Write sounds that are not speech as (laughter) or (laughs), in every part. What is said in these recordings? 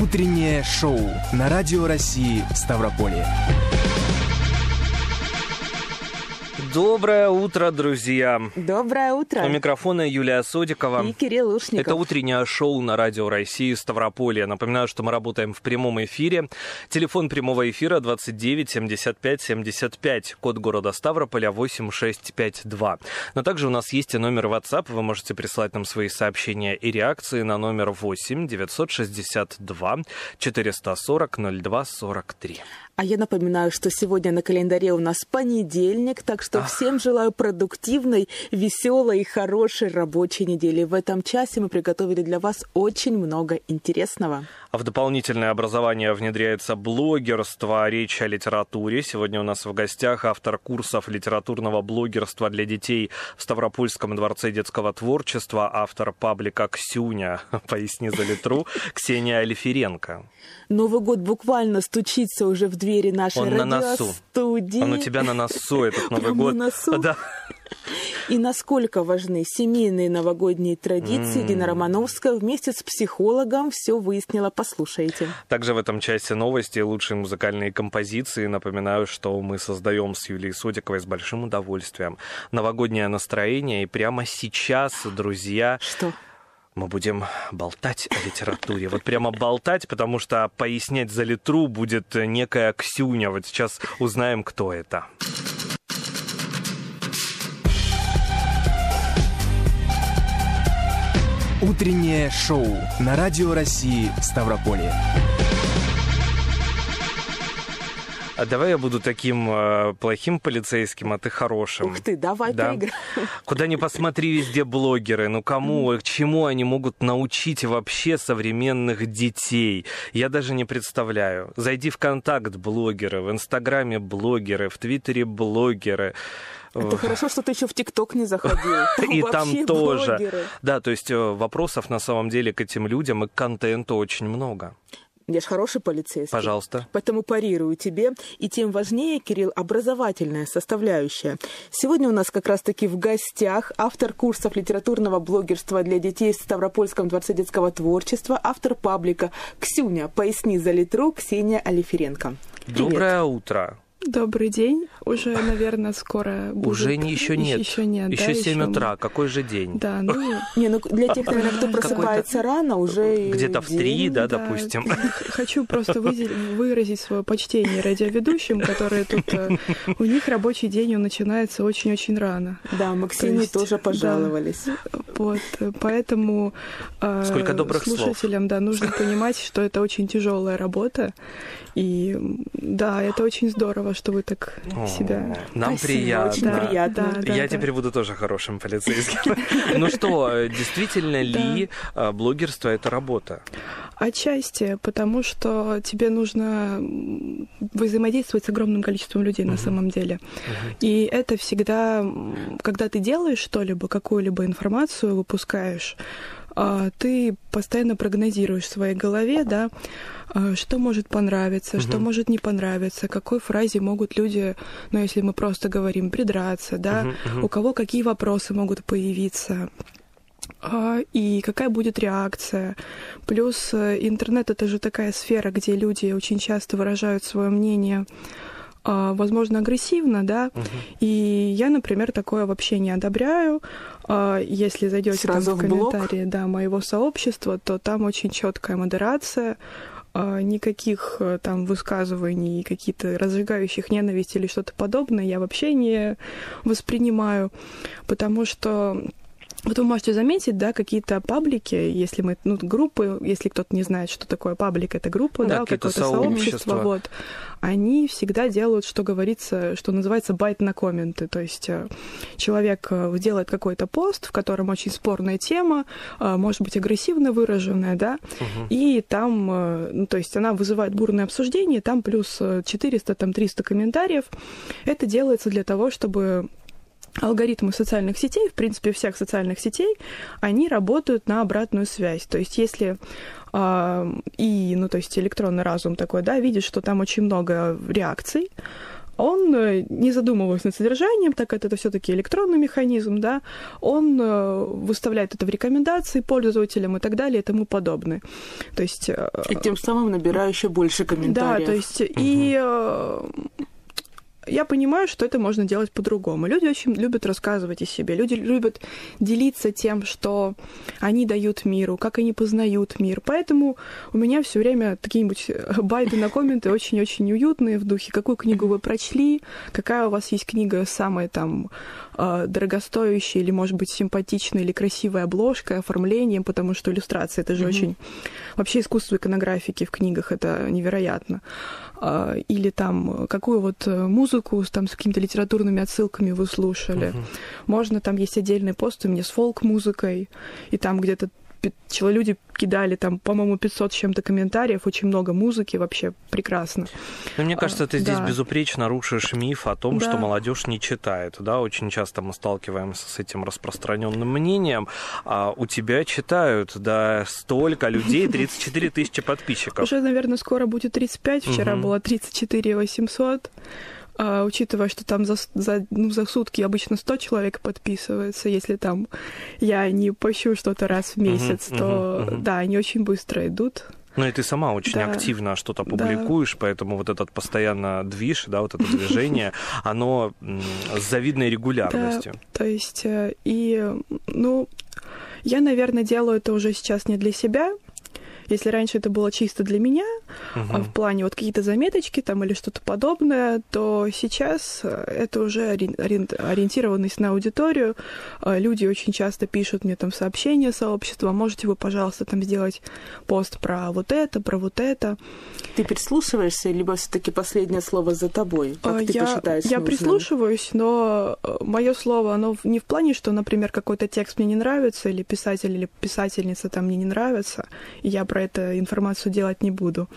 Утреннее шоу на Радио России Ставрополье. Доброе утро, друзья. Доброе утро. У микрофона Юлия Содикова. И Кирилл Ушников. Это утреннее шоу на Радио России Ставрополье. Напоминаю, что мы работаем в прямом эфире. Телефон прямого эфира 29 75 75. Код города Ставрополя 8652. Но также у нас есть и номер WhatsApp. Вы можете прислать нам свои сообщения и реакции на номер 8 962 440 02 43. А я напоминаю, что сегодня на календаре у нас понедельник, так что Ах. всем желаю продуктивной, веселой и хорошей рабочей недели. В этом часе мы приготовили для вас очень много интересного. А в дополнительное образование внедряется блогерство, речь о литературе. Сегодня у нас в гостях автор курсов литературного блогерства для детей в Ставропольском дворце детского творчества, автор паблика «Ксюня», (laughs) поясни за литру, Ксения Алиференко. Новый год буквально стучится уже в двери нашей Он радиостудии. Он у тебя на носу, этот Новый год. На носу? Да. И насколько важны семейные новогодние традиции, mm. Дина Романовская вместе с психологом все выяснила. Послушайте. Также в этом части новости лучшие музыкальные композиции. Напоминаю, что мы создаем с Юлией Содиковой с большим удовольствием новогоднее настроение. И прямо сейчас, друзья... Что? мы будем болтать о литературе. Вот прямо болтать, потому что пояснять за литру будет некая Ксюня. Вот сейчас узнаем, кто это. Утреннее шоу на Радио России Ставрополье. А давай я буду таким э, плохим полицейским, а ты хорошим. Ух ты, давай да? поиграем. Куда ни посмотри, везде блогеры. Ну кому, к чему они могут научить вообще современных детей? Я даже не представляю. Зайди в контакт блогеры, в Инстаграме блогеры, в Твиттере блогеры. Это хорошо, что ты еще в ТикТок не заходил. Там (laughs) и там тоже. Блогеры. Да, то есть э, вопросов на самом деле к этим людям и к контенту очень много. Я же хороший полицейский. Пожалуйста. Поэтому парирую тебе. И тем важнее, Кирилл, образовательная составляющая. Сегодня у нас как раз-таки в гостях автор курсов литературного блогерства для детей в Ставропольском дворце детского творчества, автор паблика «Ксюня, поясни за литру» Ксения Алиференко. Привет. Доброе утро. Добрый день. Уже, наверное, скоро будет. Уже еще нет. Еще нет, Еще да, 7 еще... утра. Какой же день? Да, ну... (laughs) Не, ну для тех, наверное, кто просыпается рано, уже Где-то в три, да, допустим. Хочу просто выразить свое почтение радиоведущим, которые тут... Э, у них рабочий день, он начинается очень-очень рано. Да, мы Ксении тоже пожаловались. Вот, поэтому... Э, Сколько добрых слушателям, да, нужно понимать, что это очень тяжелая работа. И да, это очень здорово, что вы так себя нам Спасибо, приятно. Очень да, приятно. Да, Я да, теперь буду тоже хорошим полицейским. (laughs) Ну что, действительно ли э, блогерство это работа? Отчасти, потому что тебе нужно взаимодействовать с огромным количеством людей на самом деле. И это всегда, когда ты делаешь что-либо, какую-либо информацию выпускаешь, а, ты постоянно прогнозируешь в своей голове, да, а, что может понравиться, uh-huh. что может не понравиться, какой фразе могут люди, ну, если мы просто говорим, придраться, да, uh-huh, uh-huh. у кого какие вопросы могут появиться а, и какая будет реакция. Плюс э, интернет это же такая сфера, где люди очень часто выражают свое мнение возможно, агрессивно, да, угу. и я, например, такое вообще не одобряю. Если зайдете там в комментарии да, моего сообщества, то там очень четкая модерация, никаких там высказываний, какие-то разжигающих ненависть или что-то подобное я вообще не воспринимаю, потому что вот вы можете заметить, да, какие-то паблики, если мы, ну, группы, если кто-то не знает, что такое паблик, это группа, да, да какое-то сообщество, вот, они всегда делают, что говорится, что называется байт на комменты, то есть э, человек э, делает какой-то пост, в котором очень спорная тема, э, может быть, агрессивно выраженная, да, угу. и там, ну, то есть она вызывает бурное обсуждение, там плюс 400, там 300 комментариев, это делается для того, чтобы алгоритмы социальных сетей, в принципе, всех социальных сетей, они работают на обратную связь. То есть, если э, и, ну, то есть электронный разум такой, да, видит, что там очень много реакций, он, э, не задумываясь над содержанием, так как это все-таки электронный механизм, да, он э, выставляет это в рекомендации пользователям и так далее и тому подобное. То есть... Э, и тем самым набирая еще больше комментариев. Да, то есть угу. и я понимаю, что это можно делать по-другому. Люди очень любят рассказывать о себе, люди любят делиться тем, что они дают миру, как они познают мир. Поэтому у меня все время такие-нибудь байды на комменты очень-очень уютные в духе, какую книгу вы прочли, какая у вас есть книга самая там а, дорогостоящая или, может быть, симпатичная или красивая обложка, оформлением, потому что иллюстрация это же mm-hmm. очень... Вообще искусство иконографики в книгах это невероятно. А, или там какую вот э, музыку там с какими-то литературными отсылками вы слушали. Uh-huh. Можно, там есть отдельный пост у меня с фолк-музыкой, и там где-то люди кидали там, по-моему, 500 с чем-то комментариев, очень много музыки, вообще прекрасно. Но мне кажется, ты а, здесь да. безупречно рушишь миф о том, да. что молодежь не читает. Да, очень часто мы сталкиваемся с этим распространенным мнением. А у тебя читают, да, столько людей, (laughs) 34 тысячи подписчиков. Уже, наверное, скоро будет 35, вчера угу. было 34 800 а, учитывая, что там за, за, ну, за сутки обычно 100 человек подписывается, если там я не пощу что-то раз в месяц, uh-huh, то uh-huh, uh-huh. да, они очень быстро идут. Ну и ты сама очень да. активно что-то публикуешь, да. поэтому вот этот постоянно движ, да, вот это движение, (laughs) оно с завидной регулярностью. Да, то есть, э, и, ну, я, наверное, делаю это уже сейчас не для себя, если раньше это было чисто для меня, угу. в плане вот какие-то заметочки там или что-то подобное, то сейчас э, это уже ориентированность на аудиторию. Э, люди очень часто пишут мне там сообщения сообщества, можете вы, пожалуйста, там сделать пост про вот это, про вот это. Ты прислушиваешься, либо все-таки последнее слово за тобой? Как я, ты посчитаешь Я нужным? прислушиваюсь, но мое слово, оно не в плане, что, например, какой-то текст мне не нравится, или писатель или писательница там мне не нравится, и я про про это информацию делать не буду.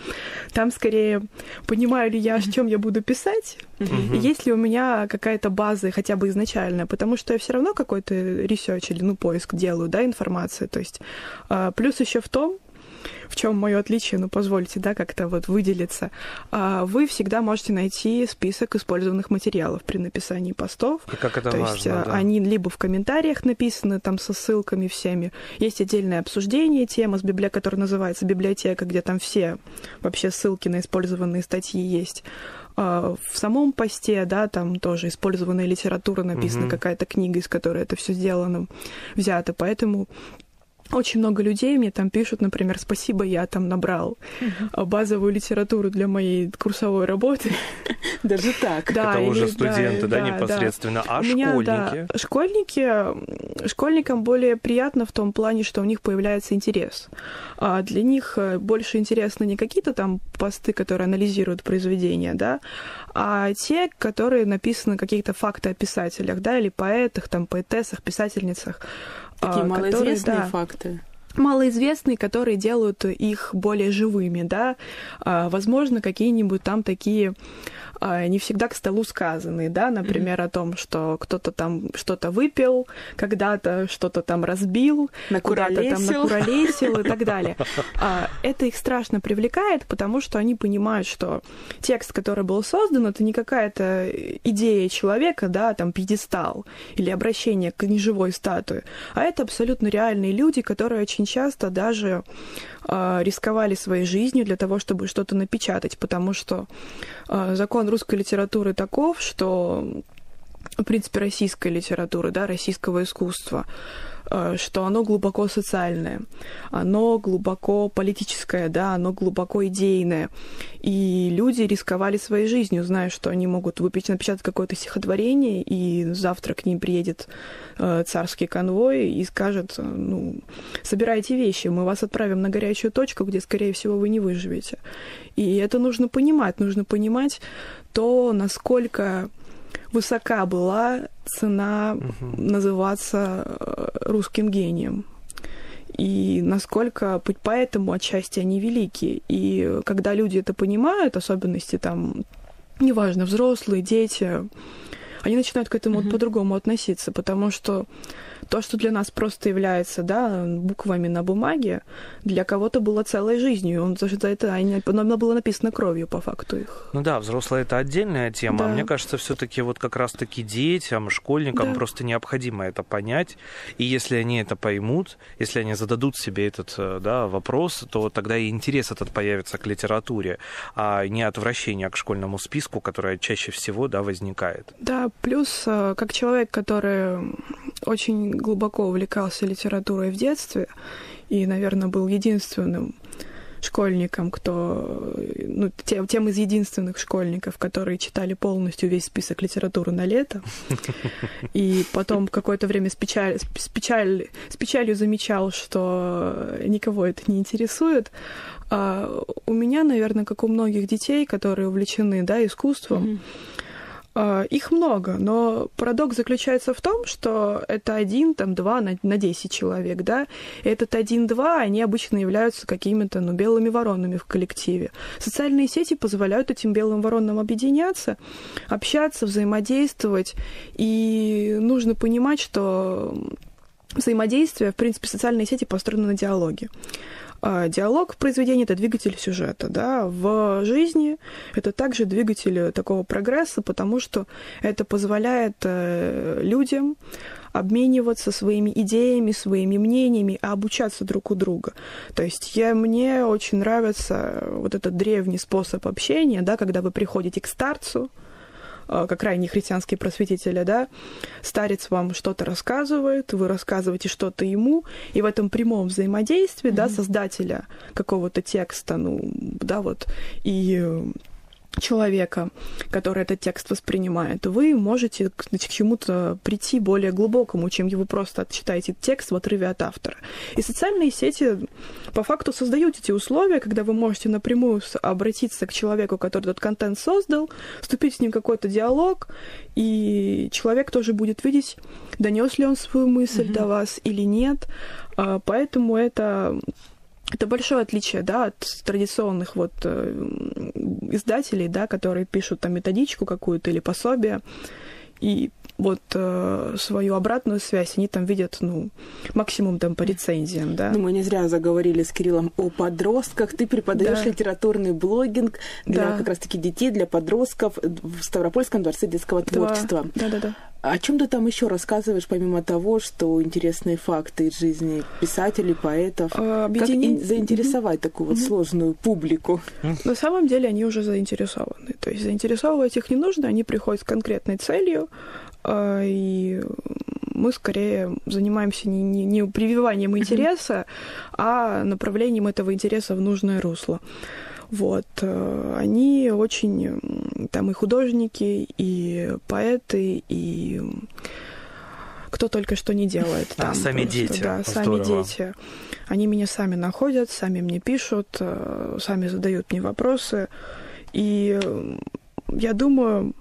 Там скорее понимаю ли я, о чем я буду писать, и есть ли у меня какая-то база хотя бы изначальная, потому что я все равно какой-то research или ну поиск делаю, да, информации. То есть а, плюс еще в том, в чем мое отличие, ну, позвольте, да, как-то вот выделиться. А, вы всегда можете найти список использованных материалов при написании постов. Как это То важно, есть да. они либо в комментариях написаны, там, со ссылками всеми. Есть отдельное обсуждение темы, с библи... которая называется библиотека, где там все вообще ссылки на использованные статьи есть а, в самом посте, да, там тоже использованная литература написана, угу. какая-то книга, из которой это все сделано, взято. Поэтому очень много людей мне там пишут, например, спасибо, я там набрал uh-huh. базовую литературу для моей курсовой работы. (laughs) Даже так. Да, Это уже студенты, да, непосредственно. А школьники? Школьники, школьникам более приятно в том плане, что у них появляется интерес. А для них э, больше интересны не какие-то там посты, которые анализируют произведения, да, а те, которые написаны какие-то факты о писателях, да, или поэтах, там, поэтессах, писательницах. Такие а, малоизвестные которые, да, факты. Малоизвестные, которые делают их более живыми, да, а, возможно, какие-нибудь там такие не всегда к столу сказанные, да, например, mm-hmm. о том, что кто-то там что-то выпил, когда-то что-то там разбил, куда-то там накуролесил и так далее. (laughs) А, это их страшно привлекает, потому что они понимают, что текст, который был создан, это не какая-то идея человека, да, там пьедестал или обращение к неживой статуе, а это абсолютно реальные люди, которые очень часто даже э, рисковали своей жизнью для того, чтобы что-то напечатать, потому что закон русской литературы таков, что в принципе, российской литературы, да, российского искусства, что оно глубоко социальное, оно глубоко политическое, да, оно глубоко идейное. И люди рисковали своей жизнью, зная, что они могут выпить, напечатать какое-то стихотворение, и завтра к ним приедет э, царский конвой и скажет, ну, собирайте вещи, мы вас отправим на горячую точку, где, скорее всего, вы не выживете. И это нужно понимать, нужно понимать то, насколько высока была цена угу. называться э, русским гением. И насколько поэтому отчасти они велики. И когда люди это понимают, особенности там, неважно, взрослые, дети, они начинают к этому mm-hmm. вот по-другому относиться, потому что То, что для нас просто является да, буквами на бумаге, для кого-то было целой жизнью. Он за это оно было написано кровью по факту их. Ну да, взрослые это отдельная тема. Да. Мне кажется, все-таки вот как раз-таки детям, школьникам Да. просто необходимо это понять. И если они это поймут, если они зададут себе этот э, да, вопрос, то тогда и интерес этот появится к литературе, а не отвращение к школьному списку, которое чаще всего да, возникает. Да, плюс э, как человек, который очень глубоко увлекался литературой в детстве и, наверное, был единственным школьником, кто, ну, тем, тем из единственных школьников, которые читали полностью весь список литературы на лето, (laughs) и потом какое-то время с, печаль, с, печаль, с печалью замечал, что никого это не интересует. А у меня, наверное, как у многих детей, которые увлечены да, искусством, а, их много, но парадокс заключается в том, что это один, там, два на, на 10 человек, да, и этот один-два, они обычно являются какими-то, ну, белыми воронами в коллективе. Социальные сети позволяют этим белым воронам объединяться, общаться, взаимодействовать, и нужно понимать, что взаимодействие, в принципе, социальные сети построены на диалоге. А Диалог в произведении — это двигатель сюжета, да, в жизни это также двигатель такого прогресса, потому что это позволяет э, людям обмениваться своими идеями, своими мнениями, а обучаться друг у друга. То есть я, мне очень нравится вот этот древний способ общения, да, когда вы приходите к старцу, э, как крайние христианские просветители, да, старец вам что-то рассказывает, вы рассказываете что-то ему, и в этом прямом взаимодействии, да, создателя какого-то текста, ну, да, вот, и э, человека, который этот текст воспринимает, вы можете к, к чему-то прийти более глубокому, чем вы просто читаете текст в отрыве от автора. И социальные сети по факту создают эти условия, когда вы можете напрямую обратиться к человеку, который этот контент создал, вступить с ним в какой-то диалог, и человек тоже будет видеть, донес ли он свою мысль до вас или нет. А, Поэтому это это большое отличие, да, от традиционных вот э, издателей, да, которые пишут там методичку какую-то или пособие, и вот э, свою обратную связь они там видят, ну, максимум там по рецензиям, да. Ну, мы не зря заговорили с Кириллом о подростках. Ты преподаешь Да. литературный блогинг для Да. как раз-таки детей, для подростков в Ставропольском дворце детского творчества. Да, да, да. О чем ты там еще рассказываешь, помимо того, что интересные факты из жизни писателей, поэтов? А, Как объединить- ин- заинтересовать такую вот сложную публику? На самом деле они уже заинтересованы. То есть заинтересовывать их не нужно, они приходят с конкретной целью, и мы скорее занимаемся не, не, не прививанием интереса, а направлением этого интереса в нужное русло. Вот. э, Они очень там и художники, и поэты, и кто только что не делает. А, там сами просто, дети. Да, сами Здорово. дети. Они меня сами находят, сами мне пишут, э, сами задают мне вопросы. И э, я думаю,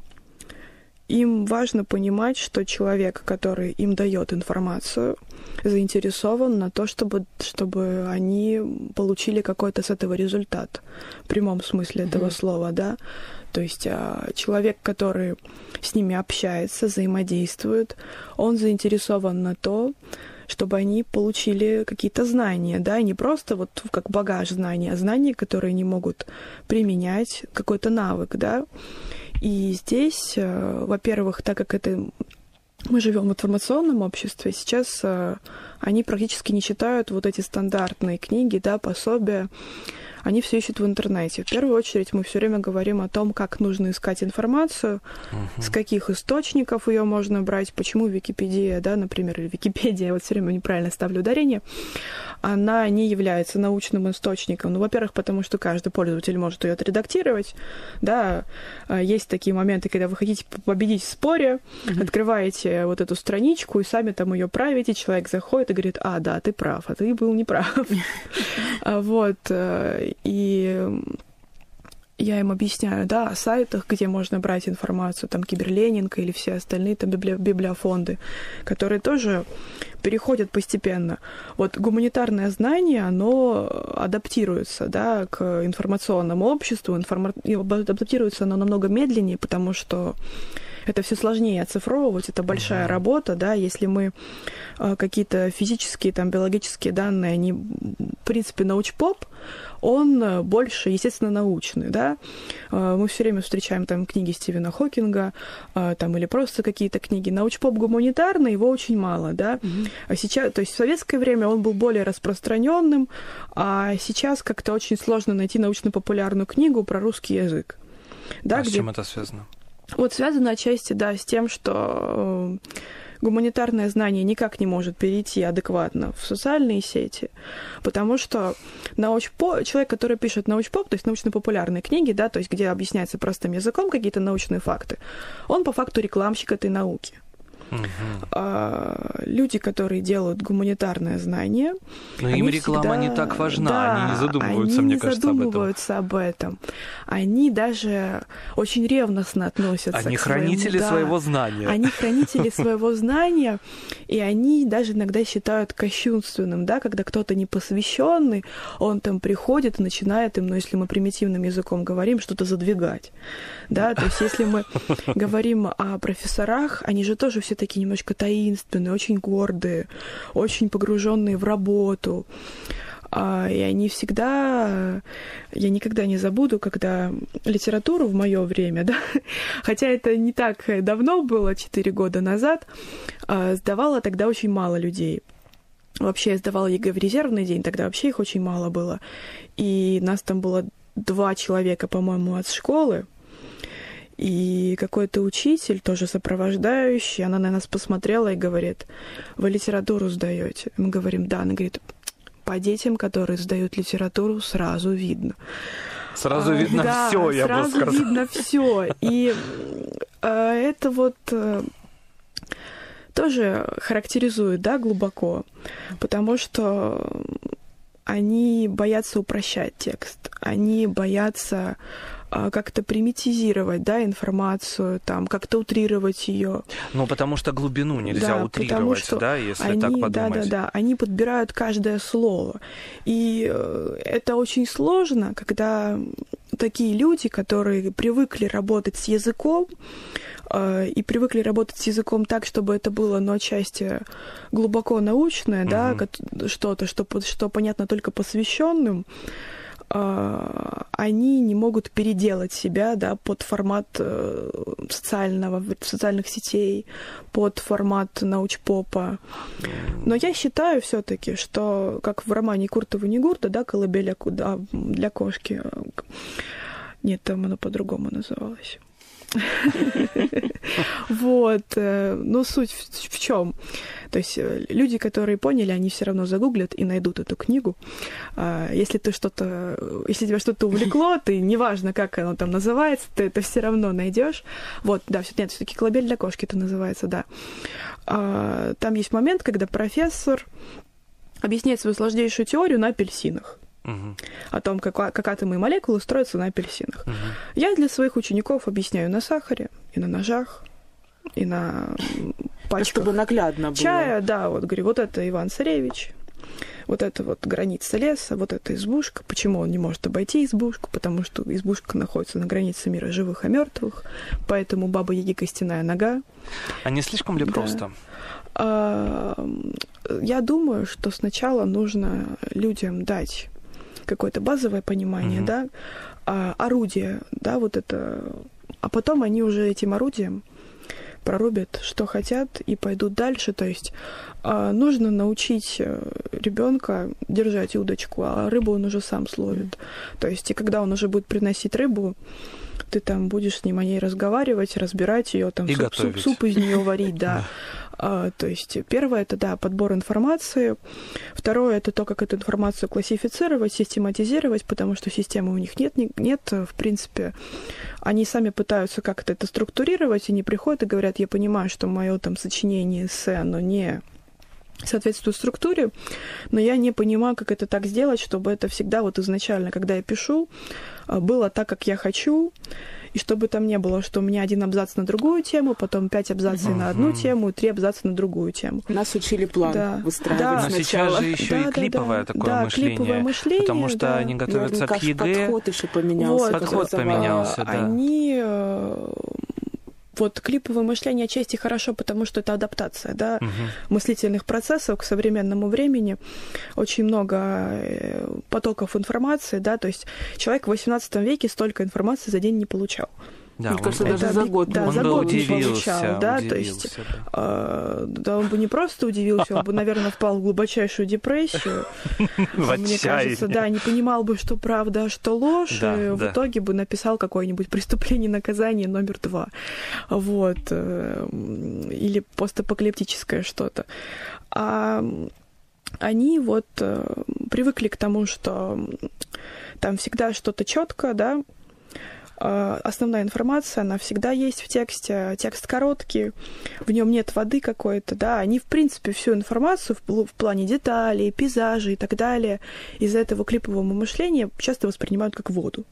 им важно понимать, что человек, который им дает информацию, заинтересован на то, чтобы, чтобы они получили какой-то с этого результат, в прямом смысле этого слова, да. То есть а, человек, который с ними общается, взаимодействует, он заинтересован на то, чтобы они получили какие-то знания, да, и не просто вот как багаж знаний, а знания, которые они могут применять, какой-то навык, да. И здесь, э, во-первых, так как это мы живем в информационном обществе, сейчас э, они практически не читают вот эти стандартные книги, да, пособия. Они все ищут в интернете. В первую очередь мы все время говорим о том, как нужно искать информацию, с каких источников ее можно брать, почему Википедия, да, например, или Википедия, (laughs) я вот все время неправильно ставлю ударение, она не является научным источником. Ну, во-первых, потому что каждый пользователь может ее отредактировать, да, А есть такие моменты, когда вы хотите победить в споре, открываете вот эту страничку и сами там ее правите, человек заходит и говорит, а, да, ты прав, а ты был неправ. (laughs) А Вот, э, и я им объясняю, да, о сайтах, где можно брать информацию, там Киберленинг или все остальные там библи- библиофонды, которые тоже переходят постепенно. Вот гуманитарное знание, оно адаптируется, да, к информационному обществу, информа- адаптируется оно намного медленнее, потому что это все сложнее оцифровывать, это большая uh-huh. работа, да, если мы э, какие-то физические, там, биологические данные, они, в принципе, научпоп, он э, больше, естественно, научный, да. Э, мы все время встречаем там книги Стивена Хокинга, э, там, или просто какие-то книги. Научпоп гуманитарный, его очень мало, да. Mm-hmm. А сейчас, то есть в советское время он был более распространенным, а сейчас как-то очень сложно найти научно-популярную книгу про русский язык. Да, а где... с чем это связано? Вот связано отчасти, да, с тем, что гуманитарное знание никак не может перейти адекватно в социальные сети, потому что научпоп, человек, который пишет научпоп, то есть научно-популярные книги, да, то есть где объясняется простым языком какие-то научные факты, он по факту рекламщик этой науки. Угу. люди, которые делают гуманитарное знание. Но им реклама всегда... не так важна, да, они не задумываются, они мне не кажется, задумываются об этом. об этом. Они даже очень ревностно относятся они к хранители своему... своего знания. Они хранители (laughs) своего знания, и они даже иногда считают кощунственным, да, когда кто-то непосвященный, он там приходит и начинает им, ну, если мы примитивным языком говорим, что-то задвигать. Да, то есть если мы (laughs) говорим о профессорах, они же тоже все такие немножко таинственные, очень гордые, очень погруженные в работу. А, и они всегда... Я никогда не забуду, когда литературу в мое время, (laughs) да, хотя это не так давно было, 4 года назад, а, сдавала тогда очень мало людей. Вообще я сдавала ЕГЭ в резервный день, тогда вообще их очень мало было. И нас там было два человека, по-моему, от школы, и какой-то учитель, тоже сопровождающий, она на нас посмотрела и говорит, вы литературу сдаете? Мы говорим, да. Она говорит, по детям, которые сдают литературу, сразу видно. Сразу а, видно да, все, я сразу бы сказала. видно все. И э, это вот э, тоже характеризует, да, глубоко, потому что они боятся упрощать текст, они боятся как-то примитизировать, да, информацию, там, как-то утрировать ее. Ну, потому что глубину нельзя да, утрировать, что да, если они, так подумать. Да, да, да, они подбирают каждое слово. И э, это очень сложно, когда такие люди, которые привыкли работать с языком, э, и привыкли работать с языком так, чтобы это было, ну, отчасти глубоко научное, mm-hmm. да, что-то, что, что понятно только посвященным, а, они не могут переделать себя да, под формат э, социального, социальных сетей, под формат научпопа. Но я считаю все таки что, как в романе Куртова Негурда, да, «Колыбель для кошки», нет, там оно по-другому называлось. Вот. Э, но суть в чем? То есть э, люди, которые поняли, они все равно загуглят и найдут эту книгу. А, если ты что-то, если тебя что-то увлекло, ты неважно, как оно там называется, ты это все равно найдешь. Вот, да, нет, все-таки колыбель для кошки это называется, да. А, там есть момент, когда профессор объясняет свою сложнейшую теорию на апельсинах. Угу. О том, как, как атомы и молекулы строятся на апельсинах. Угу. Я для своих учеников объясняю на сахаре и на ножах, и на пачках. Чтобы наглядно было. Чая, да, вот говорю, вот это Иван Царевич, вот это вот граница леса, вот эта избушка. Почему он не может обойти избушку? Потому что избушка находится на границе мира живых и мертвых, поэтому баба Яги костяная нога. А не слишком ли просто? Да. А, я думаю, что сначала нужно людям дать какое-то базовое понимание, mm-hmm. да, а, орудие, да, вот это, а потом они уже этим орудием прорубят, что хотят, и пойдут дальше. То есть э, нужно научить э, ребенка держать удочку, а рыбу он уже сам словит. То есть, и когда он уже будет приносить рыбу, ты там будешь с ним о ней разговаривать, разбирать ее, там и суп, суп, суп из нее варить, (laughs) да. А, то есть первое это да подбор информации, второе это то, как эту информацию классифицировать, систематизировать, потому что системы у них нет, нет, в принципе, они сами пытаются как-то это структурировать и не приходят и говорят, я понимаю, что мое там сочинение эссе, оно не соответствует структуре, но я не понимаю, как это так сделать, чтобы это всегда вот изначально, когда я пишу, а, было так, как я хочу, и чтобы там не было, что у меня один абзац на другую тему, потом пять абзацев uh-huh. на одну тему, три абзаца на другую тему. Нас учили план да. выстраивать да. Но сейчас же еще да, и клиповое да, такое да, мышление. Клиповое мышление, потому что да. они готовятся Наверняка к ЕГЭ. подход еще поменялся. Вот, подход поменялся, да. Они э, вот клиповое мышление отчасти хорошо, потому что это адаптация, да, угу. мыслительных процессов к современному времени. Очень много э, потоков информации, да, то есть человек в XVIII веке столько информации за день не получал. Да, Мне он, кажется, даже за год, да, он за год не получал, да, то есть, да. Э, да, он бы не просто удивился, он бы, наверное, впал в глубочайшую депрессию. (laughs) Мне кажется, да, не понимал бы, что правда, а что ложь, и в итоге бы написал какое-нибудь преступление наказание номер два, вот, э, или постапокалиптическое что-то. А они вот э, привыкли к тому, что там всегда что-то четко, да, а, основная информация, она всегда есть в тексте, текст короткий, в нем нет воды какой-то, да, они, в принципе, всю информацию в, в плане деталей, пейзажей и так далее из-за этого клипового мышления часто воспринимают как воду.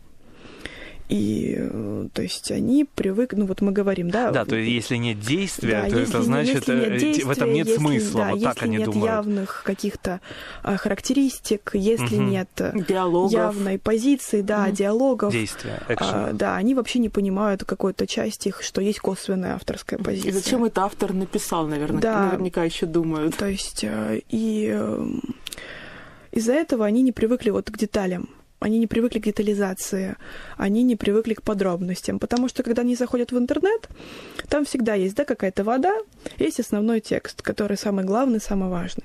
И, э, то есть, они привыкли, ну, вот мы говорим, да... Да, то есть, если нет действия, да, то это значит, нет действия, в этом нет если, смысла, да, вот если так они нет думают. явных каких-то а, характеристик, если Мгм. нет э, Диалогов. явной позиции, да, Мгм. диалогов, Действия, а, да, они вообще не понимают какой-то части их, что есть косвенная авторская позиция. И зачем это автор написал, наверное, Да. наверняка еще думают. То есть, э, и э, из-за этого они не привыкли вот к деталям. Они не привыкли к детализации, они не привыкли к подробностям, потому что когда они заходят в интернет, там всегда есть да, какая-то вода, есть основной текст, который самый главный, самый важный.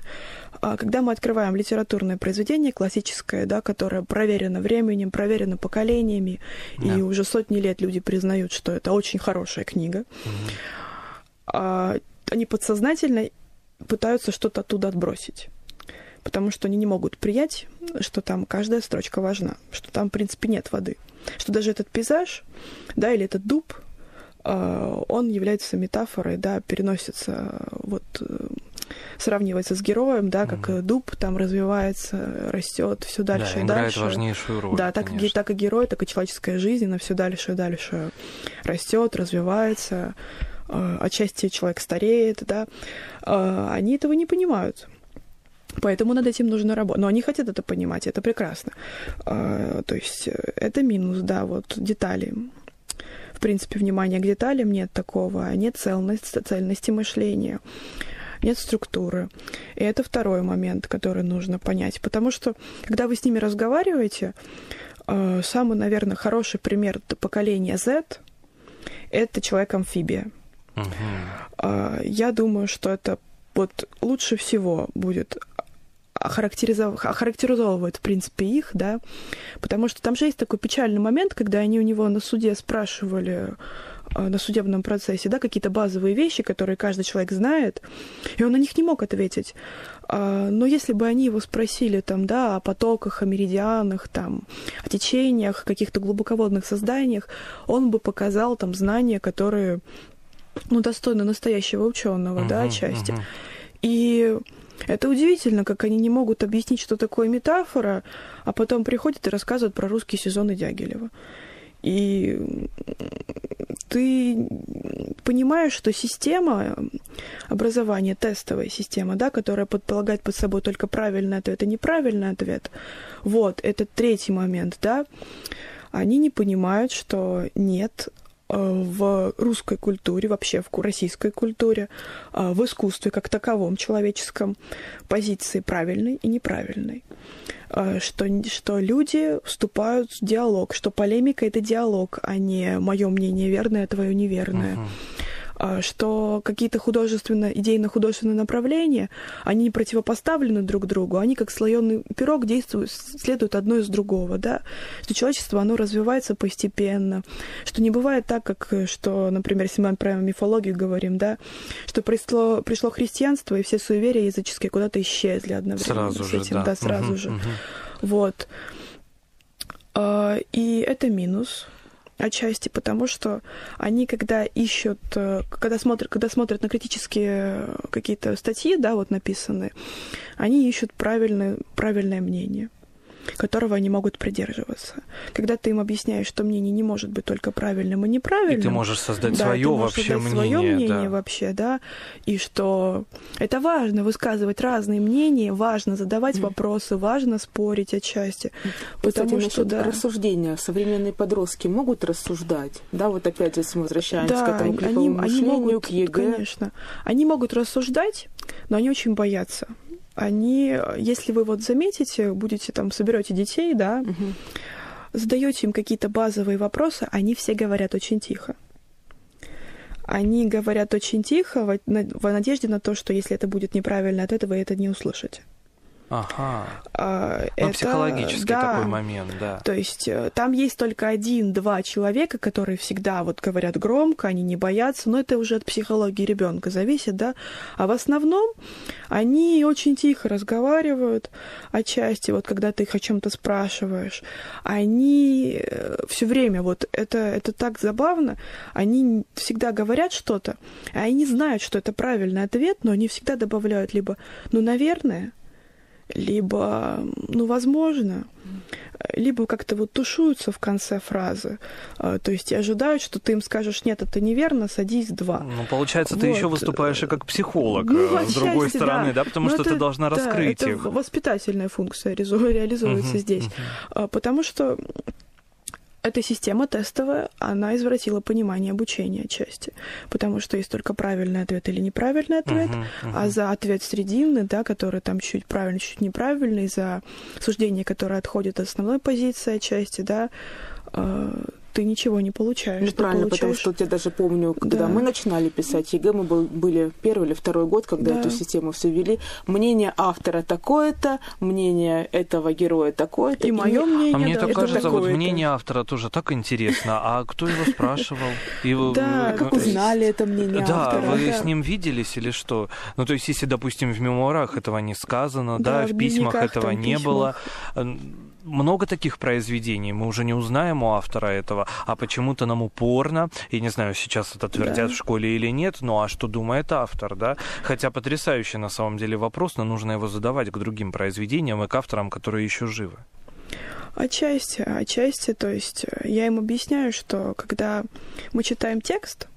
А когда мы открываем литературное произведение классическое, да, которое проверено временем, проверено поколениями, Да. и уже сотни лет люди признают, что это очень хорошая книга, а, они подсознательно пытаются что-то оттуда отбросить. Потому что они не могут принять, что там каждая строчка важна, что там, в принципе, нет воды. Что даже этот пейзаж, да, или этот дуб, а, он является метафорой, да, переносится, вот, э, сравнивается с героем, да, как э, дуб там развивается, растет все дальше да, и играет дальше. важнейшую роль. Да, так, и, так и герой, так и человеческая жизнь, она все дальше и дальше растет, развивается. э, Отчасти человек стареет, да. Э, Они этого не понимают. Поэтому над этим нужно работать. Но они хотят это понимать, это прекрасно. Э, То есть э, это минус, да, вот детали. В принципе, внимания к деталям нет такого, нет цельности, цельности мышления, нет структуры. И это второй момент, который нужно понять. Потому что, когда вы с ними разговариваете, э, самый, наверное, хороший пример поколения Z — это человек-амфибия. А, Я думаю, что это вот лучше всего будет охарактеризов- в принципе, их, да, потому что там же есть такой печальный момент, когда они у него на суде спрашивали а, на судебном процессе, да, какие-то базовые вещи, которые каждый человек знает, и он на них не мог ответить. А, Но если бы они его спросили там, да, о потоках, о меридианах, там, о течениях, каких-то глубоководных созданиях, он бы показал там знания, которые ну, достойны настоящего ученого, да, Мгм, отчасти. мгм. И это удивительно, как они не могут объяснить, что такое метафора, а потом приходят и рассказывают про русские сезоны Дягилева. И ты понимаешь, что система образования, тестовая система, да, которая предполагает под собой только правильный ответ и неправильный ответ, вот, это третий момент, да, они не понимают, что нет в русской культуре, вообще в российской культуре, э, в искусстве как таковом человеческом позиции правильной и неправильной. Э, Что, что люди вступают в диалог, что полемика это диалог, а не мое мнение верное, а твое неверное. Мгм. А, что какие-то художественно, идейно-художественные направления, они не противопоставлены друг другу, они как слоеный пирог действуют, следуют одно из другого, да, что человечество, оно развивается постепенно, что не бывает так, как, что, например, если мы про мифологию говорим, да, что пришло, пришло христианство, и все суеверия языческие куда-то исчезли одновременно Сразу с же, этим, да. сразу Мгм, же. мгм. Вот. А, И это минус отчасти, потому что они, когда ищут, э, когда смотрят, когда смотрят на критические какие-то статьи, да, вот написанные, они ищут правильное, правильное мнение. Которого они могут придерживаться. Когда ты им объясняешь, что мнение не может быть только правильным и неправильным. И ты можешь создать да, свое ты можешь вообще создать мнение. свое мнение да. вообще, да, и что это важно высказывать разные мнения, важно задавать вопросы, важно спорить отчасти, потому Кстати, что насчет да. рассуждения. Современные подростки могут рассуждать? Да, вот опять если мы возвращаемся к этому они, они мышлению, могут, к ЕГЭ. конечно, они могут рассуждать, но они очень боятся. Они, если вы вот заметите, будете там, соберете детей, да, Мгм. задаете им какие-то базовые вопросы, они все говорят очень тихо. Они говорят очень тихо в надежде на то, что если это будет неправильно от этого, вы это не услышите. Ага. А, Ну, это- психологический да. такой момент, да. То есть э, там есть только один-два человека, которые всегда вот говорят громко, они не боятся, но это уже от психологии ребенка зависит, да. А в основном они очень тихо разговаривают отчасти, вот когда ты их о чем-то спрашиваешь. Они все время, вот это, это так забавно, они всегда говорят что-то, а они знают, что это правильный ответ, но они всегда добавляют либо «ну, наверное», либо «ну, возможно», либо как-то вот тушуются в конце фразы. А, То есть и ожидают, что ты им скажешь, нет, это неверно, садись два. Ну, получается, ты Вот. еще выступаешь и как психолог, Ну, э, с другой стороны, да, да. потому Но что ты это- должна да, раскрыть это их. воспитательная функция (laughs) реализуется Мгм, здесь. А, Потому что эта система тестовая, она извратила понимание обучения отчасти. Потому что есть только правильный ответ или неправильный ответ, Мгм, мгм. а за ответ срединный, да, который там чуть правильный, чуть неправильный, за суждение, которое отходит от основной позиции отчасти, да, э, ты ничего не получаешь. Ну, Ты правильно, потому получаешь- что я даже помню, когда Да. мы начинали писать ЕГЭ, мы был- были первый или второй год, когда Да. эту систему все ввели. Мнение автора такое-то, мнение этого героя такое-то. И мое мнение, А мне да, так это кажется, вот мнение автора тоже так интересно. А кто его (laughs) спрашивал? И вы- Да, вы- Как узнали это мнение Да, автора? вы да. с ним виделись или что? Ну, то есть, если, допустим, в мемуарах этого не сказано, Да, да, в письмах этого не было. Много таких произведений, мы уже не узнаем у автора этого, а почему-то нам упорно, и не знаю, сейчас это твердят Да. в школе или нет, ну а что думает автор, да? Хотя потрясающий на самом деле вопрос, но нужно его задавать к другим произведениям и к авторам, которые еще живы. Отчасти, отчасти, то есть э, я им объясняю, что когда мы читаем текст,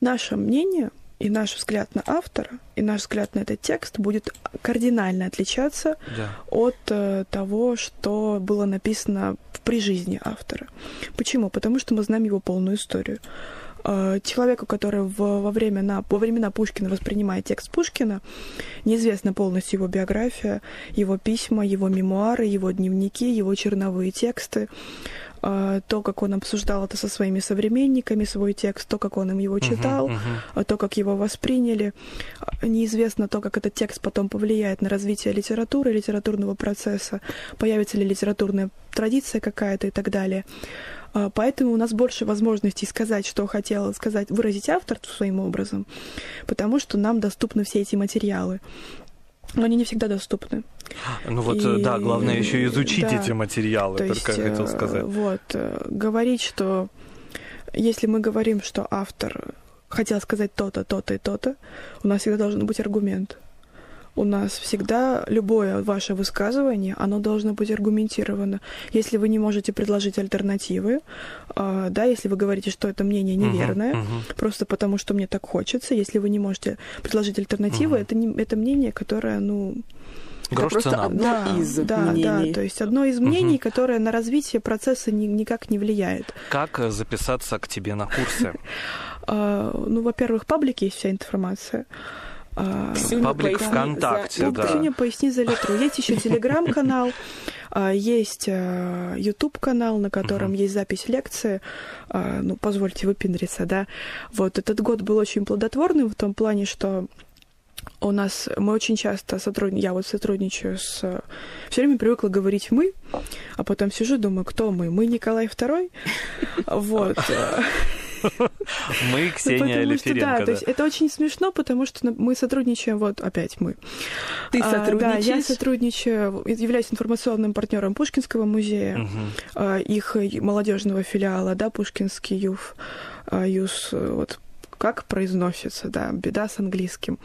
наше мнение и наш взгляд на автора, и наш взгляд на этот текст будет кардинально отличаться Да. от э, того, что было написано в- при жизни автора. Почему? Потому что мы знаем его полную историю. Э, Человеку, который в- во, времена, во времена Пушкина воспринимает текст Пушкина, неизвестна полностью его биография, его письма, его мемуары, его дневники, его черновые тексты, то, как он обсуждал это со своими современниками, свой текст, то, как он им его читал, мгм. а то, как его восприняли. А, Неизвестно то, как этот текст потом повлияет на развитие литературы, литературного процесса, появится ли литературная традиция какая-то и так далее. А, Поэтому у нас больше возможностей сказать, что хотел сказать, выразить автор своим образом, потому что нам доступны все эти материалы. Но они не всегда доступны. Ну вот, И- э, да, главное еще изучить да. эти материалы, То только есть, я хотел э, сказать. Вот, э, говорить, что если мы говорим, что автор хотел сказать то-то, то-то и то-то, у нас всегда должен быть аргумент. У нас всегда любое ваше высказывание, оно должно быть аргументировано. Если вы не можете предложить альтернативы, э, да, если вы говорите, что это мнение неверное, мгм. просто потому что мне так хочется, если вы не можете предложить альтернативы, Мгм. это, не, это мнение, которое, ну, Грош просто цена. одно да, из да, мнений. Да, то есть одно из мнений, которое на развитие процесса ни- никак не влияет. Как э, записаться к тебе на курсы? (laughs) А, ну, во-первых, в паблике есть вся информация. Ксюня, Паблик поясни ВКонтакте, за- да. Ксюня, поясни за литру. Есть еще телеграм-канал, а, есть YouTube-канал, на котором есть запись лекции. А, Ну, позвольте выпендриться, да. Вот этот год был очень плодотворным в том плане, что у нас мы очень часто сотрудничаем, я вот сотрудничаю с... Все время привыкла говорить «мы», а потом сижу думаю, кто мы? Мы Николай II? (laughs) Вот. Мы, Ну, Ксения что, да, Лиференко. то есть это очень смешно, потому что на- мы сотрудничаем, вот опять мы. Ты А, Да, я сотрудничаешь? сотрудничаю, являюсь информационным партнером Пушкинского музея, а, их молодежного филиала, да, Пушкинский ЮФ, а, ЮС, вот как произносится, да, беда с английским.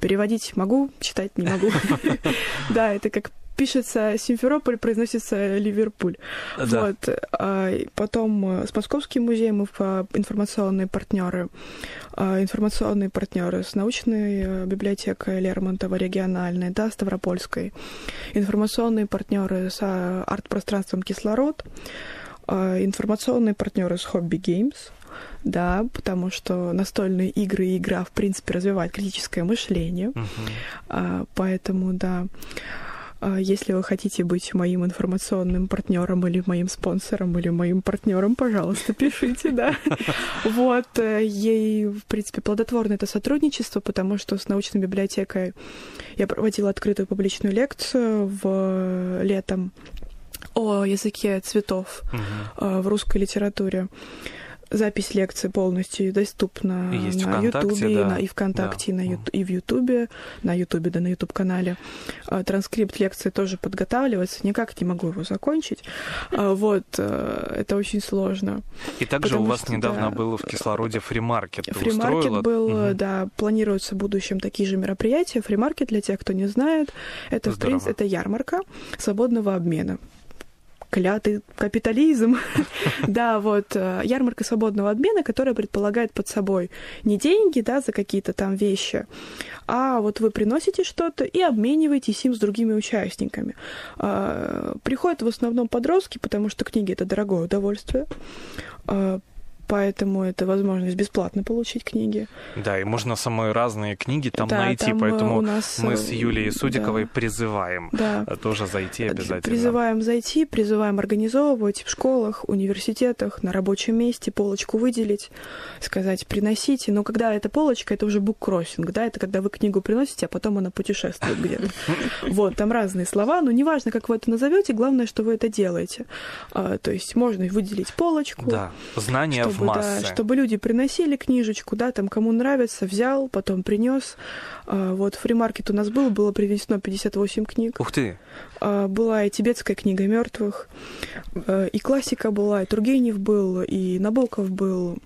Переводить могу, читать не могу. (laughs) Да, это как пишется Симферополь, произносится Ливерпуль. Да. Вот. А потом с Московским музеем мы информационные партнеры. Информационные партнеры с научной библиотекой Лермонтова региональной, да, Ставропольской. Информационные партнеры с арт-пространством «Кислород». Информационные партнеры с Hobby Games – да, потому что настольные игры и игра, в принципе, развивает критическое мышление. Uh-huh. Поэтому, да, а, если вы хотите быть моим информационным партнером или моим спонсором или моим партнером, пожалуйста, пишите, да. (laughs) Вот, э, ей, в принципе, плодотворно это сотрудничество, потому что с научной библиотекой я проводила открытую публичную лекцию в летом о языке цветов uh-huh. в русской литературе запись лекции полностью доступна Есть на Ютубе, да. и ВКонтакте, да. и, на, и в Ютубе, на Ютубе, да, на Ютуб-канале. А, транскрипт лекции тоже подготавливается, никак не могу его закончить. А, вот, э, это очень сложно. И также у вас что, недавно да, был в кислороде free market. Free market был, угу. да, планируется в будущем такие же мероприятия. Free market, для тех, кто не знает, это, Здорово. в принципе, это ярмарка свободного обмена клятый капитализм. (laughs) да, вот э, ярмарка свободного обмена, которая предполагает под собой не деньги, да, за какие-то там вещи, а вот вы приносите что-то и обмениваетесь им с другими участниками. А, приходят в основном подростки, потому что книги это дорогое удовольствие а, поэтому это возможность бесплатно получить книги. Да, и можно самые разные книги там да, найти, там поэтому нас... мы с Юлией э, Судиковой да. призываем да. тоже зайти обязательно. Призываем зайти, призываем организовывать в школах, университетах, на рабочем месте полочку выделить, сказать приносите, но когда эта полочка, это уже буккроссинг, да, это когда вы книгу приносите, а потом она путешествует где-то. (laughs) Вот, там разные слова, но неважно, как вы это назовете, главное, что вы это делаете. А, то есть можно выделить полочку. Да, знания в чтобы, да, чтобы люди приносили книжечку, да, там кому нравится, взял, потом принес. А, вот фримаркет у нас был, было привезено 58 книг. Ух ты! А, была и тибетская книга мертвых, а, и классика была, и Тургенев был, и Набоков был.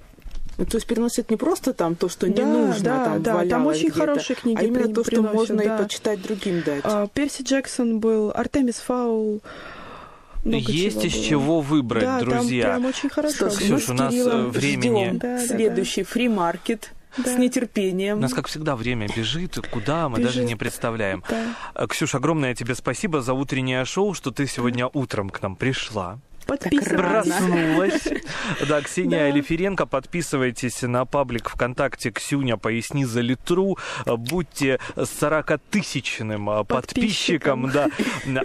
Ну, то есть переносят не просто там то, что да, не нужно, да, там, да, там очень хорошие книги, а именно то, что можно да. и почитать другим дать. Перси Джексон был, Артемис Фаул, много Есть из было. чего выбрать, да, друзья. Там прям очень хорошо. Что, Ксюш, у нас э, времени... Да, следующий да. фри-маркет. Да. С нетерпением. У нас, как всегда, время бежит, куда мы бежит. даже не представляем. Да. Ксюш, огромное тебе спасибо за утреннее шоу, что ты сегодня утром к нам пришла подписывайтесь. Проснулась. (laughs) Да, Ксения да. Алиференко, подписывайтесь на паблик ВКонтакте «Ксюня, поясни за литру». Будьте 40-тысячным подписчиком. Да.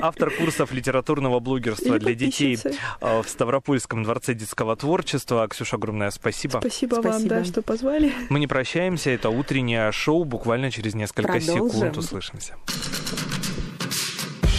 Автор курсов литературного блогерства для детей в Ставропольском дворце детского творчества. Ксюша, огромное спасибо. Спасибо, спасибо. вам, да, что позвали. Мы не прощаемся. Это утреннее шоу. Буквально через несколько Продолжим. секунд услышимся.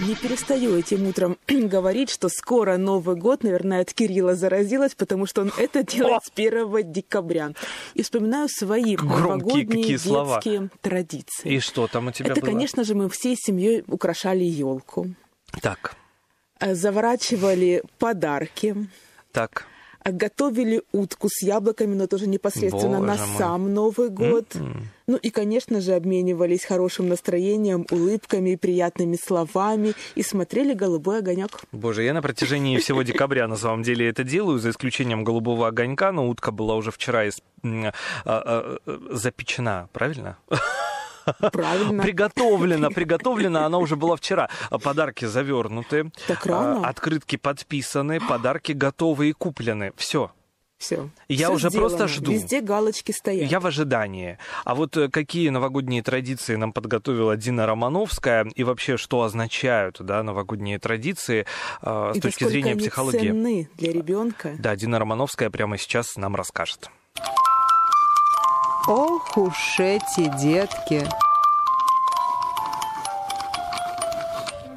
Не перестаю этим утром (clears throat) говорить, что скоро Новый год, наверное, от Кирилла заразилась, потому что он это делает с 1 декабря. И вспоминаю свои новогодние детские слова. традиции. И что там у тебя Это, было? конечно же, мы всей семьей украшали елку. Так. Э, заворачивали подарки. Так готовили утку с яблоками, но тоже непосредственно Боже на мой. сам Новый год. Mm-hmm. Ну и, конечно же, обменивались хорошим настроением, улыбками, приятными словами и смотрели «Голубой огонек». Боже, я на протяжении всего декабря на самом деле это делаю, за исключением «Голубого огонька», но утка была уже вчера из... а, а, запечена, правильно? Правильно. Приготовлена, приготовлена, она уже была вчера. Подарки завернуты. Так рано. Открытки подписаны, подарки готовы и куплены. Все. Все. Я Все уже сделано. просто жду. Везде галочки стоят. Я в ожидании. А вот э, какие новогодние традиции нам подготовила Дина Романовская и вообще что означают да, новогодние традиции э, с и точки зрения они психологии? ценны для ребенка. Да, Дина Романовская прямо сейчас нам расскажет. Ох уж эти детки!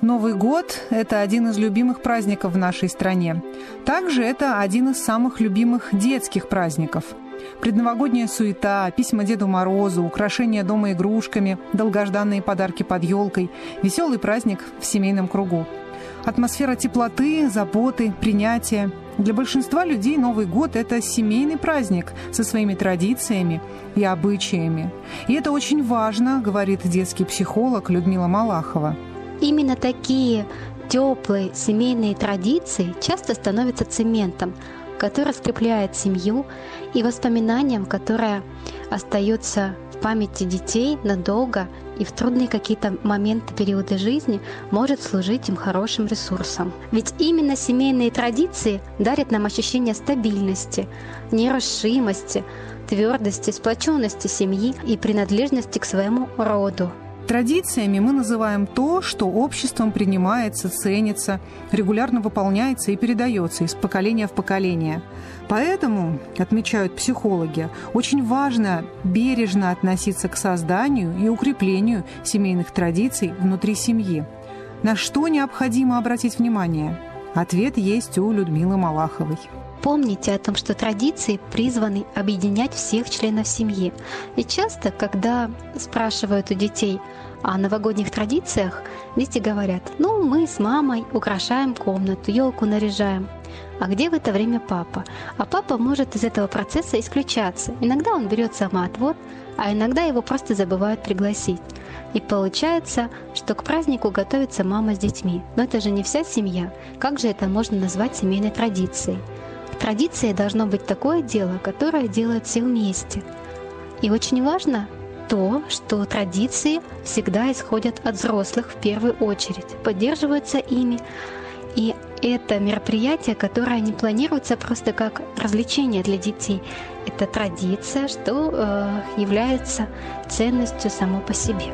Новый год – это один из любимых праздников в нашей стране. Также это один из самых любимых детских праздников. Предновогодняя суета, письма Деду Морозу, украшения дома игрушками, долгожданные подарки под елкой, веселый праздник в семейном кругу. Атмосфера теплоты, заботы, принятия. Для большинства людей Новый год – это семейный праздник со своими традициями и обычаями. И это очень важно, говорит детский психолог Людмила Малахова. Именно такие теплые семейные традиции часто становятся цементом, который скрепляет семью и воспоминанием, которое остается памяти детей надолго и в трудные какие-то моменты, периоды жизни может служить им хорошим ресурсом. Ведь именно семейные традиции дарят нам ощущение стабильности, нерушимости, твердости, сплоченности семьи и принадлежности к своему роду. Традициями мы называем то, что обществом принимается, ценится, регулярно выполняется и передается из поколения в поколение. Поэтому, отмечают психологи, очень важно бережно относиться к созданию и укреплению семейных традиций внутри семьи. На что необходимо обратить внимание? Ответ есть у Людмилы Малаховой. Помните о том, что традиции призваны объединять всех членов семьи. И часто, когда спрашивают у детей о новогодних традициях, дети говорят, ну, мы с мамой украшаем комнату, елку наряжаем. А где в это время папа? А папа может из этого процесса исключаться. Иногда он берет самоотвод, а иногда его просто забывают пригласить. И получается, что к празднику готовится мама с детьми. Но это же не вся семья. Как же это можно назвать семейной традицией? Традиция должно быть такое дело, которое делают все вместе. И очень важно то, что традиции всегда исходят от взрослых в первую очередь, поддерживаются ими. И это мероприятие, которое не планируется просто как развлечение для детей. Это традиция, что э, является ценностью само по себе.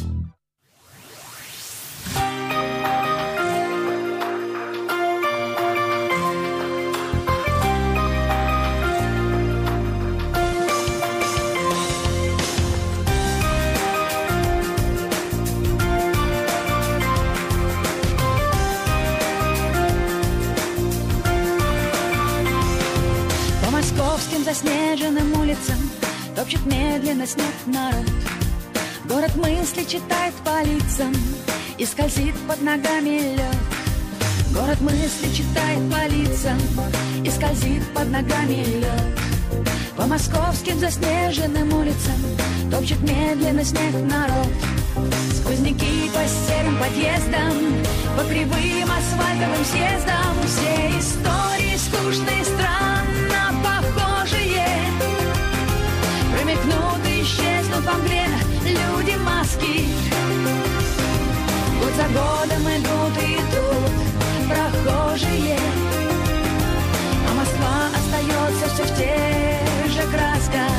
под ногами лед. По московским заснеженным улицам Топчет медленно снег народ. Сквозняки по серым подъездам По кривым асфальтовым съездам. Все истории скучные, странно похожие. Промелькнут и исчезнут во мгле люди маски. Год за годом идут и идут прохожие все в тех же красках.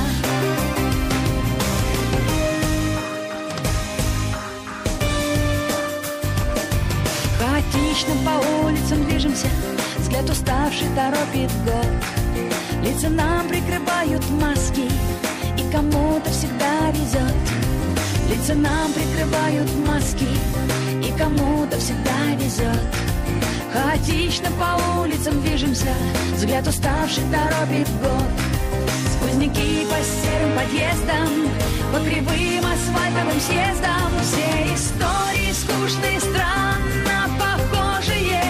Хаотично по улицам движемся Взгляд уставший торопит год. Лица нам прикрывают маски И кому-то всегда везет Лица нам прикрывают маски И кому-то всегда везет Хаотично по улицам движемся. Взгляд уставший торопит год. Сквозняки по серым подъездам По кривым асфальтовым съездам. Все истории скучные, странно похожие.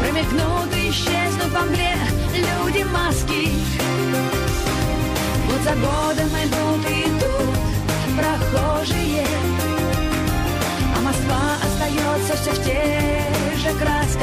Промелькнут и исчезнут во мгле люди маски. Год за годом идут и идут прохожие. А Москва остается все в тех же красках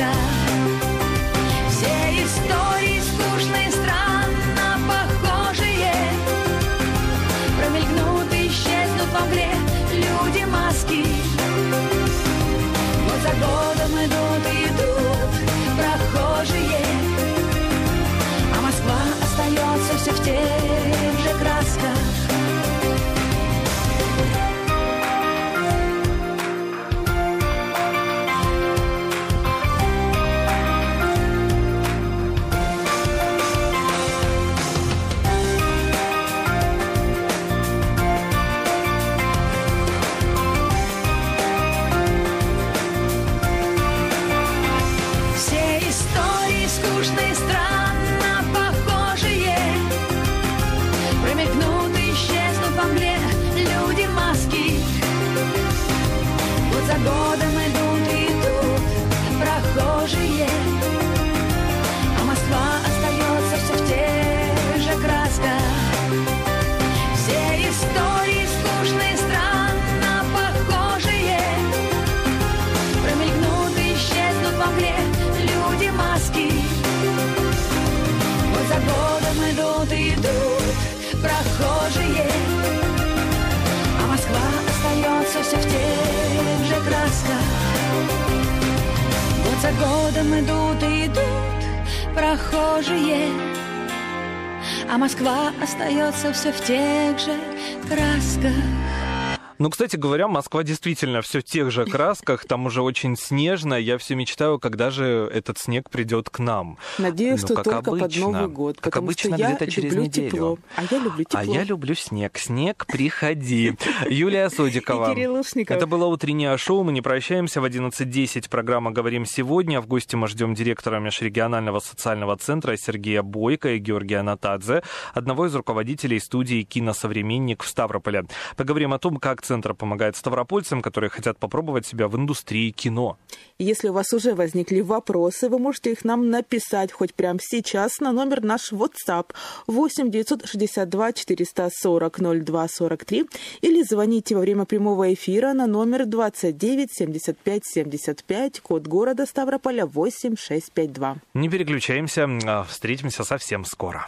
годом идут и идут прохожие, а Москва остается все в тех же красках. Ну, кстати говоря, Москва действительно все в тех же красках, там уже очень снежно. Я все мечтаю, когда же этот снег придет к нам. Надеюсь, Ну, что только под обычно. Новый год. Как потому обычно, что где-то через неделю. тепло. А я люблю тепло. А я люблю снег. Снег, приходи. Юлия Ушников. Это было утреннее шоу. Мы не прощаемся. В 11.10 программа «Говорим сегодня». В гости мы ждем директора межрегионального социального центра Сергея Бойко и Георгия Натадзе, одного из руководителей студии «Киносовременник» в Ставрополе. Поговорим о том, как центр помогает ставропольцам, которые хотят попробовать себя в индустрии кино. Если у вас уже возникли вопросы, вы можете их нам написать хоть прямо сейчас на номер наш WhatsApp 8 962 440 02 43 или звоните во время прямого эфира на номер 29 75 75, код города Ставрополя 8652. Не переключаемся. а Встретимся совсем скоро.